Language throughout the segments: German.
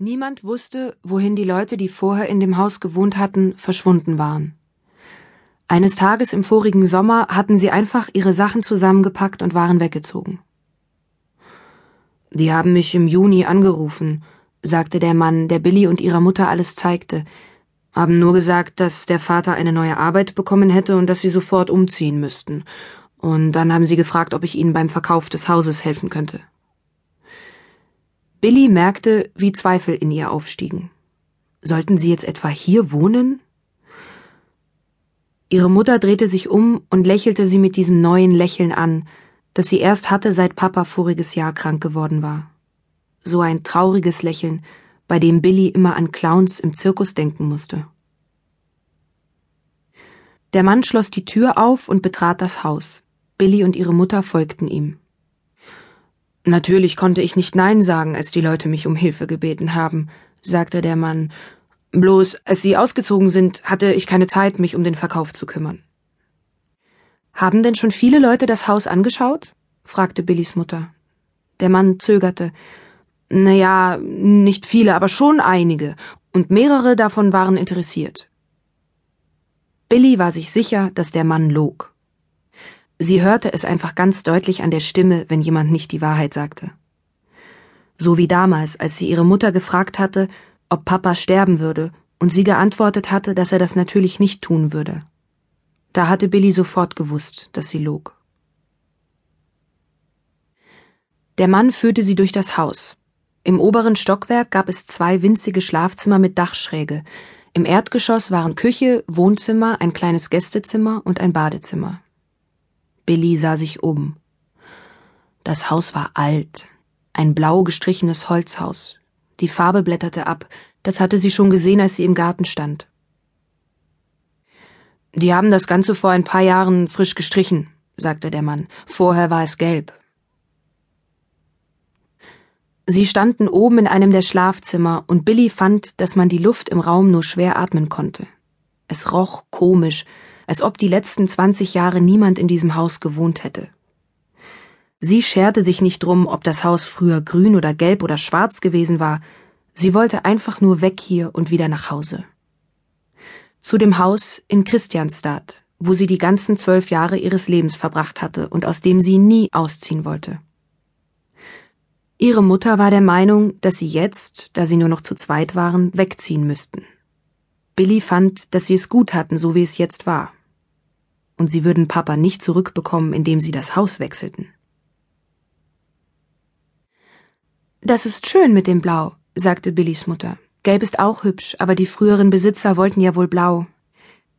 Niemand wusste, wohin die Leute, die vorher in dem Haus gewohnt hatten, verschwunden waren. Eines Tages im vorigen Sommer hatten sie einfach ihre Sachen zusammengepackt und waren weggezogen. Die haben mich im Juni angerufen, sagte der Mann, der Billy und ihrer Mutter alles zeigte, haben nur gesagt, dass der Vater eine neue Arbeit bekommen hätte und dass sie sofort umziehen müssten. Und dann haben sie gefragt, ob ich ihnen beim Verkauf des Hauses helfen könnte. Billy merkte, wie Zweifel in ihr aufstiegen. Sollten sie jetzt etwa hier wohnen? Ihre Mutter drehte sich um und lächelte sie mit diesem neuen Lächeln an, das sie erst hatte, seit Papa voriges Jahr krank geworden war. So ein trauriges Lächeln, bei dem Billy immer an Clowns im Zirkus denken musste. Der Mann schloss die Tür auf und betrat das Haus. Billy und ihre Mutter folgten ihm. Natürlich konnte ich nicht Nein sagen, als die Leute mich um Hilfe gebeten haben, sagte der Mann. Bloß, als sie ausgezogen sind, hatte ich keine Zeit, mich um den Verkauf zu kümmern. Haben denn schon viele Leute das Haus angeschaut? fragte Billys Mutter. Der Mann zögerte. Na ja, nicht viele, aber schon einige, und mehrere davon waren interessiert. Billy war sich sicher, dass der Mann log. Sie hörte es einfach ganz deutlich an der Stimme, wenn jemand nicht die Wahrheit sagte. So wie damals, als sie ihre Mutter gefragt hatte, ob Papa sterben würde, und sie geantwortet hatte, dass er das natürlich nicht tun würde. Da hatte Billy sofort gewusst, dass sie log. Der Mann führte sie durch das Haus. Im oberen Stockwerk gab es zwei winzige Schlafzimmer mit Dachschräge. Im Erdgeschoss waren Küche, Wohnzimmer, ein kleines Gästezimmer und ein Badezimmer. Billy sah sich um. Das Haus war alt, ein blau gestrichenes Holzhaus. Die Farbe blätterte ab, das hatte sie schon gesehen, als sie im Garten stand. Die haben das Ganze vor ein paar Jahren frisch gestrichen, sagte der Mann. Vorher war es gelb. Sie standen oben in einem der Schlafzimmer, und Billy fand, dass man die Luft im Raum nur schwer atmen konnte. Es roch komisch, als ob die letzten zwanzig Jahre niemand in diesem Haus gewohnt hätte. Sie scherte sich nicht drum, ob das Haus früher grün oder gelb oder schwarz gewesen war, sie wollte einfach nur weg hier und wieder nach Hause. Zu dem Haus in Christianstadt, wo sie die ganzen zwölf Jahre ihres Lebens verbracht hatte und aus dem sie nie ausziehen wollte. Ihre Mutter war der Meinung, dass sie jetzt, da sie nur noch zu zweit waren, wegziehen müssten. Billy fand, dass sie es gut hatten, so wie es jetzt war und sie würden Papa nicht zurückbekommen, indem sie das Haus wechselten. Das ist schön mit dem Blau, sagte Billys Mutter. Gelb ist auch hübsch, aber die früheren Besitzer wollten ja wohl blau.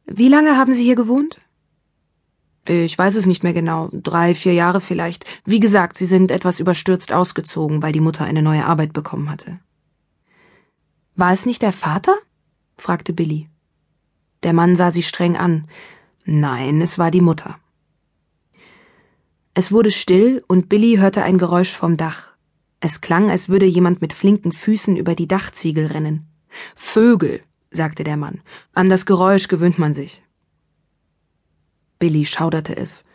Wie lange haben Sie hier gewohnt? Ich weiß es nicht mehr genau. Drei, vier Jahre vielleicht. Wie gesagt, Sie sind etwas überstürzt ausgezogen, weil die Mutter eine neue Arbeit bekommen hatte. War es nicht der Vater? fragte Billy. Der Mann sah sie streng an. Nein, es war die Mutter. Es wurde still und Billy hörte ein Geräusch vom Dach. Es klang, als würde jemand mit flinken Füßen über die Dachziegel rennen. Vögel, sagte der Mann. An das Geräusch gewöhnt man sich. Billy schauderte es.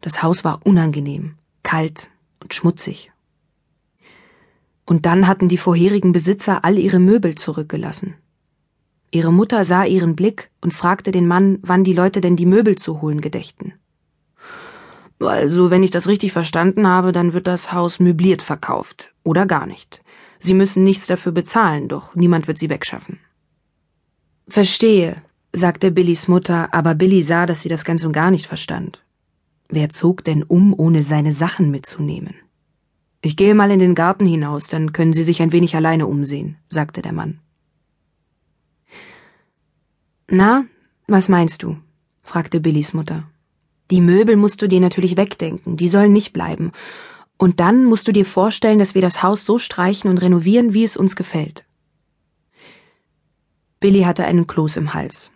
Das Haus war unangenehm, kalt und schmutzig. Und dann hatten die vorherigen Besitzer all ihre Möbel zurückgelassen. Ihre Mutter sah ihren Blick und fragte den Mann, wann die Leute denn die Möbel zu holen gedächten. Also, wenn ich das richtig verstanden habe, dann wird das Haus möbliert verkauft. Oder gar nicht. Sie müssen nichts dafür bezahlen, doch niemand wird sie wegschaffen. Verstehe, sagte Billys Mutter, aber Billy sah, dass sie das ganz und gar nicht verstand. Wer zog denn um, ohne seine Sachen mitzunehmen? Ich gehe mal in den Garten hinaus, dann können Sie sich ein wenig alleine umsehen, sagte der Mann. Na, was meinst du? fragte Billys Mutter. Die Möbel musst du dir natürlich wegdenken, die sollen nicht bleiben. Und dann musst du dir vorstellen, dass wir das Haus so streichen und renovieren, wie es uns gefällt. Billy hatte einen Kloß im Hals.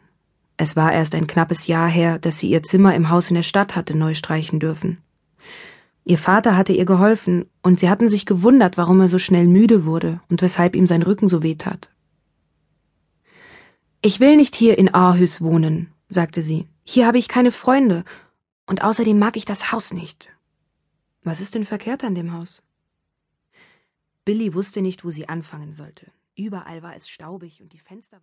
Es war erst ein knappes Jahr her, dass sie ihr Zimmer im Haus in der Stadt hatte neu streichen dürfen. Ihr Vater hatte ihr geholfen, und sie hatten sich gewundert, warum er so schnell müde wurde und weshalb ihm sein Rücken so weh tat. Ich will nicht hier in Aarhus wohnen, sagte sie. Hier habe ich keine Freunde, und außerdem mag ich das Haus nicht. Was ist denn verkehrt an dem Haus? Billy wusste nicht, wo sie anfangen sollte. Überall war es staubig und die Fenster